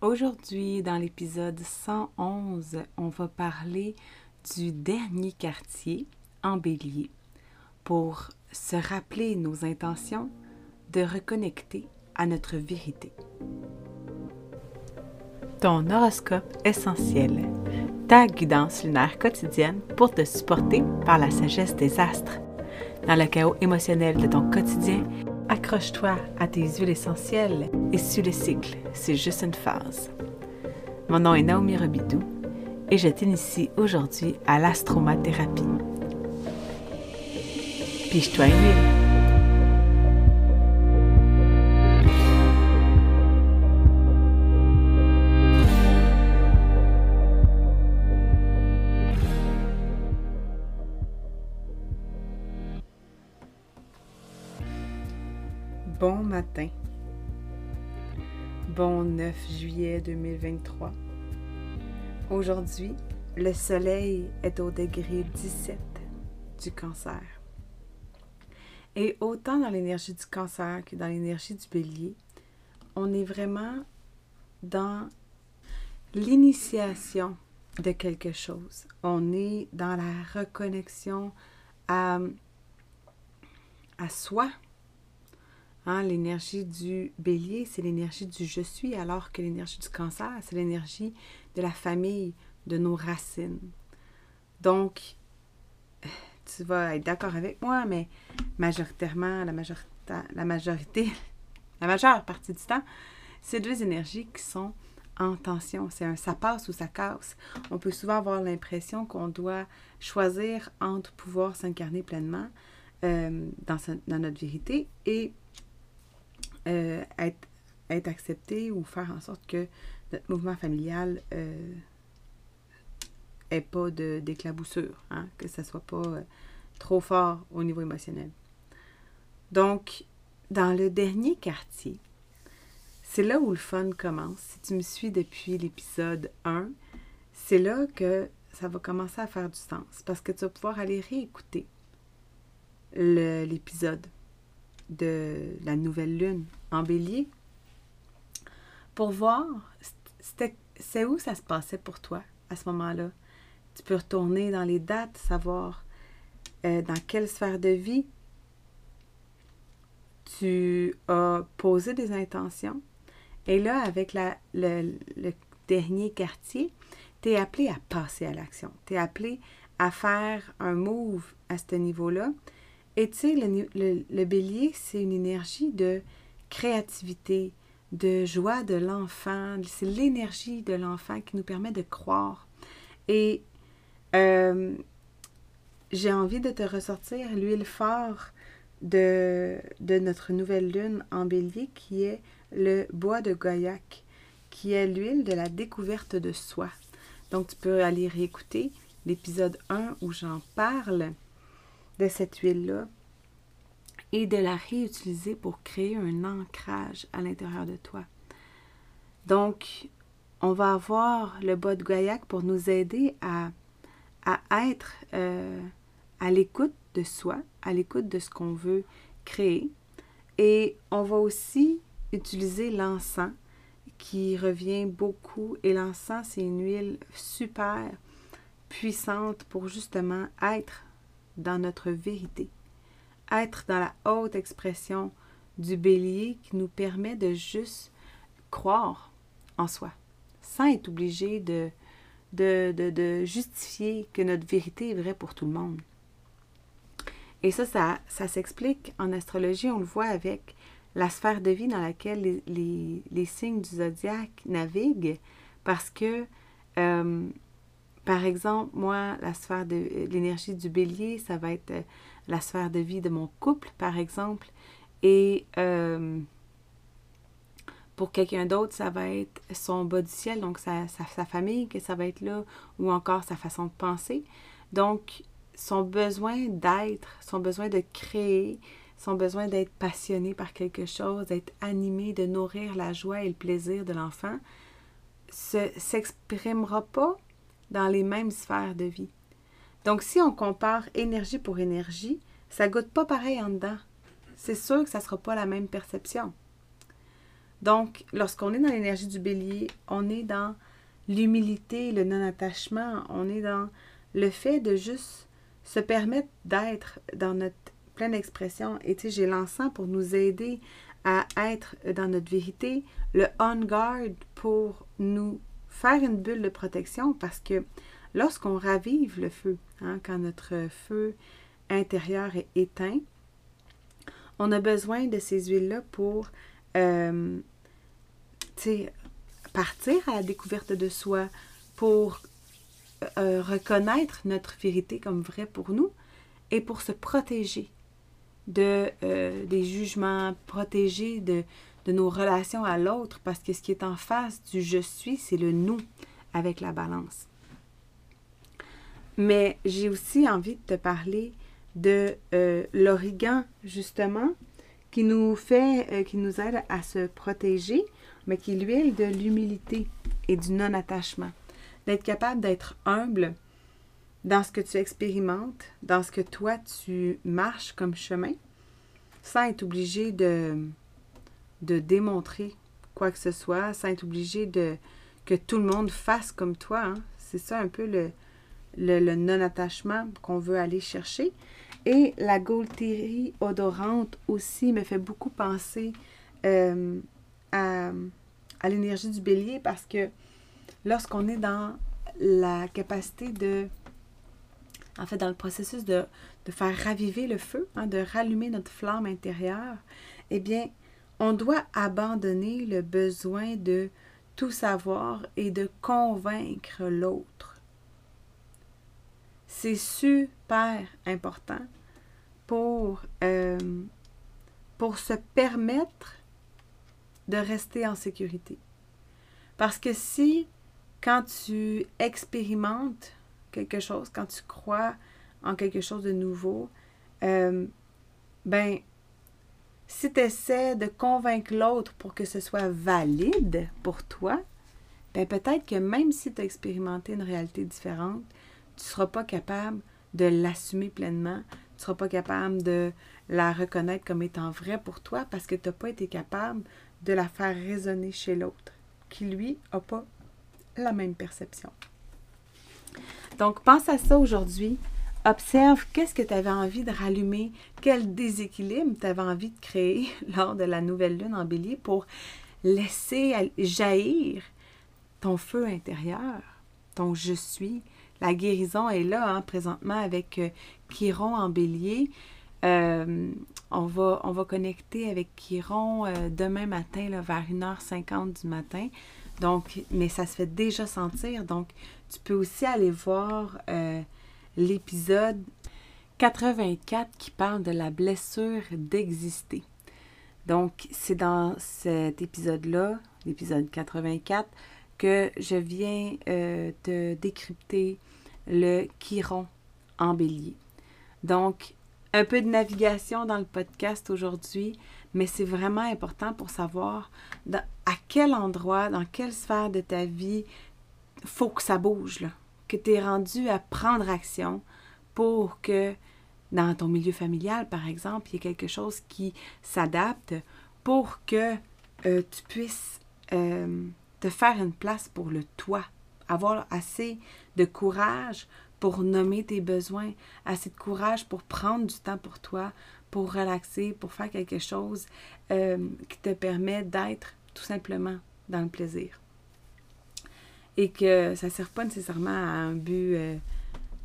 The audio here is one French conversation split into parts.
Aujourd'hui, dans l'épisode 111, on va parler du dernier quartier en bélier pour se rappeler nos intentions de reconnecter à notre vérité. Ton horoscope essentiel, ta guidance lunaire quotidienne pour te supporter par la sagesse des astres. Dans le chaos émotionnel de ton quotidien, accroche-toi à tes huiles essentielles et suis le cycle, c'est juste une phase. Mon nom est Naomi Robidou et je t'initie aujourd'hui à l'astromathérapie. Piche-toi une huile. Matin. Bon 9 juillet 2023. Aujourd'hui, le soleil est au degré 17 du cancer. Et autant dans l'énergie du cancer que dans l'énergie du bélier, on est vraiment dans l'initiation de quelque chose. On est dans la reconnexion à, à soi, Hein, l'énergie du bélier, c'est l'énergie du je suis, alors que l'énergie du cancer, c'est l'énergie de la famille, de nos racines. Donc, tu vas être d'accord avec moi, mais majoritairement, la, majorité, la majeure partie du temps, c'est deux énergies qui sont en tension. C'est un ça passe ou ça casse. On peut souvent avoir l'impression qu'on doit choisir entre pouvoir s'incarner pleinement euh, dans, dans, notre vérité et euh, être, accepté ou faire en sorte que notre mouvement familial euh, pas d'éclaboussure, hein, que ça ne soit pas euh, trop fort au niveau émotionnel. Donc, dans le dernier quartier, c'est là où le fun commence. Si tu me suis depuis l'épisode 1, c'est là que ça va commencer à faire du sens parce que tu vas pouvoir aller réécouter l'épisode de la nouvelle lune en bélier pour voir c'est où ça se passait pour toi à ce moment-là? Tu peux retourner dans les dates, savoir euh, dans quelle sphère de vie tu as posé des intentions. Et là, avec la, le, le dernier quartier, tu es appelé à passer à l'action. Tu es appelé à faire un move à ce niveau-là et tu sais, le, bélier, c'est une énergie de créativité, de joie de l'enfant. C'est l'énergie de l'enfant qui nous permet de croire. Et euh, j'ai envie de te ressortir l'huile phare de, de notre nouvelle lune en bélier qui est le bois de Goyak, qui est l'huile de la découverte de soi. Donc tu peux aller réécouter l'épisode 1 où j'en parle de cette huile-là et de la réutiliser pour créer un ancrage à l'intérieur de toi. Donc, on va avoir le bas de Gaillac pour nous aider à, à être euh, à l'écoute de soi, à l'écoute de ce qu'on veut créer. Et on va aussi utiliser l'encens qui revient beaucoup. Et l'encens, c'est une huile super puissante pour justement être dans notre vérité. Être dans la haute expression du bélier qui nous permet de juste croire en soi, sans être obligé de, de, de, justifier que notre vérité est vraie pour tout le monde. Et ça, ça, s'explique en astrologie, on le voit avec la sphère de vie dans laquelle les, les, les signes du zodiaque naviguent, parce que euh, par exemple, moi, la sphère de l'énergie du bélier, ça va être euh, la sphère de vie de mon couple, par exemple. Et euh, pour quelqu'un d'autre, ça va être son bas du ciel, donc sa, famille, que ça va être là, ou encore sa façon de penser. Donc, son besoin d'être, son besoin de créer, son besoin d'être passionné par quelque chose, d'être animé, de nourrir la joie et le plaisir de l'enfant, s'exprimera pas dans les mêmes sphères de vie. Donc, si on compare énergie pour énergie, ça goûte pas pareil en dedans. C'est sûr que ça ne sera pas la même perception. Donc, lorsqu'on est dans l'énergie du bélier, on est dans l'humilité, le non-attachement, on est dans le fait de juste se permettre d'être dans notre pleine expression. Et tu sais, j'ai l'encens pour nous aider à être dans notre vérité, le on guard pour nous faire une bulle de protection parce que lorsqu'on ravive le feu, hein, quand notre feu intérieur est éteint, on a besoin de ces huiles-là pour euh, partir à la découverte de soi, pour euh, reconnaître notre vérité comme vraie pour nous et pour se protéger de, euh, des jugements, protéger de, de nos relations à l'autre, parce que ce qui est en face du je suis, c'est le nous avec la balance. Mais j'ai aussi envie de te parler de euh, l'origan, justement, qui nous fait, euh, qui nous aide à se protéger, mais qui est l'huile de l'humilité et du non-attachement. D'être capable d'être humble dans ce que tu expérimentes, dans ce que toi tu marches comme chemin, sans être obligé de, de démontrer quoi que ce soit, sans être obligé de que tout le monde fasse comme toi. Hein. C'est ça un peu le, le, non-attachement qu'on veut aller chercher. Et la gaultérie odorante aussi me fait beaucoup penser euh, à, l'énergie du bélier parce que lorsqu'on est dans la capacité de, en fait, dans le processus de, de faire raviver le feu, hein, de rallumer notre flamme intérieure, eh bien, on doit abandonner le besoin de tout savoir et de convaincre l'autre. C'est super important pour, euh, pour se permettre de rester en sécurité. Parce que si, quand tu expérimentes quelque chose, quand tu crois en quelque chose de nouveau, euh, ben, si tu essaies de convaincre l'autre pour que ce soit valide pour toi, ben peut-être que même si tu as expérimenté une réalité différente, tu ne seras pas capable de l'assumer pleinement, tu ne seras pas capable de la reconnaître comme étant vraie pour toi parce que tu n'as pas été capable de la faire résonner chez l'autre, qui lui n'a pas la même perception. Donc, pense à ça aujourd'hui. Observe qu'est-ce que tu avais envie de rallumer, quel déséquilibre tu avais envie de créer lors de la nouvelle lune en bélier pour laisser jaillir ton feu intérieur, ton je suis? La guérison est là hein, présentement avec euh, Chiron en bélier. Euh, on, va, on va connecter avec Chiron euh, demain matin vers 1h50 du matin. Donc, mais ça se fait déjà sentir. Donc, tu peux aussi aller voir l'épisode 84 qui parle de la blessure d'exister. Donc, c'est dans cet épisode-là, l'épisode 84, que je viens te décrypter le Chiron en bélier. Donc, un peu de navigation dans le podcast aujourd'hui, mais c'est vraiment important pour savoir à quel endroit, dans quelle sphère de ta vie, faut que ça bouge, que tu es rendu à prendre action pour que dans ton milieu familial, par exemple, il y ait quelque chose qui s'adapte pour que euh, tu puisses euh, te faire une place pour le toi, avoir assez de courage pour nommer tes besoins, assez de courage pour prendre du temps pour toi, pour relaxer, pour faire quelque chose euh, qui te permet d'être tout simplement dans le plaisir. Et que ça ne sert pas nécessairement à un but, euh,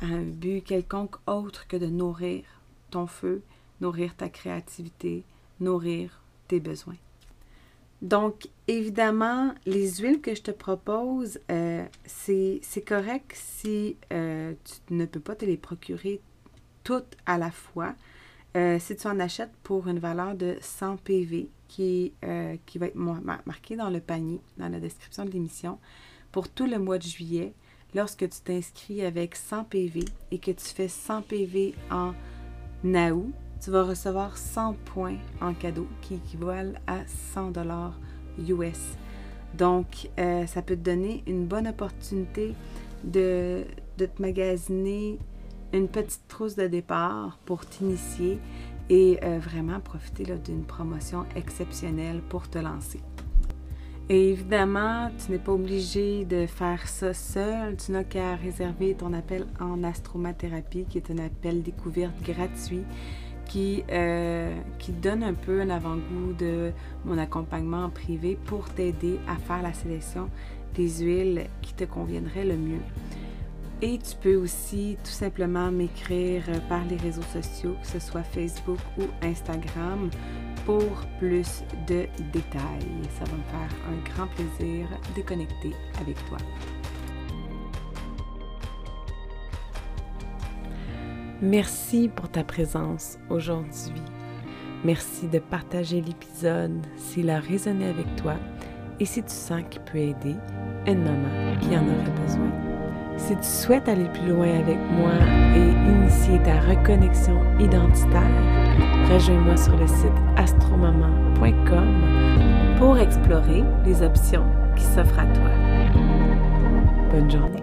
un but quelconque autre que de nourrir ton feu, nourrir ta créativité, nourrir tes besoins. Donc, évidemment, les huiles que je te propose, euh, c'est correct si euh, tu ne peux pas te les procurer toutes à la fois. Si tu en achètes pour une valeur de 100 PV, qui, qui va être marqué dans le panier, dans la description de l'émission, pour tout le mois de juillet, lorsque tu t'inscris avec 100 PV et que tu fais 100 PV en août, tu vas recevoir 100 points en cadeau qui équivalent à 100 dollars US. Donc, euh, ça peut te donner une bonne opportunité de, te magasiner une petite trousse de départ pour t'initier et euh, vraiment profiter d'une promotion exceptionnelle pour te lancer. Et évidemment, tu n'es pas obligé de faire ça seul. Tu n'as qu'à réserver ton appel en astromathérapie, qui est un appel découverte gratuit qui, euh, qui donne un peu un avant-goût de mon accompagnement en privé pour t'aider à faire la sélection des huiles qui te conviendraient le mieux. Et tu peux aussi tout simplement m'écrire par les réseaux sociaux, que ce soit Facebook ou Instagram, pour plus de détails. Ça va me faire un grand plaisir de connecter avec toi. Merci pour ta présence aujourd'hui. Merci de partager l'épisode s'il a résonné avec toi et si tu sens qu'il peut aider une maman qui en aurait besoin. Si tu souhaites aller plus loin avec moi et initier ta reconnexion identitaire, rejoins-moi sur le site astromaman.com pour explorer les options qui s'offrent à toi. Bonne journée.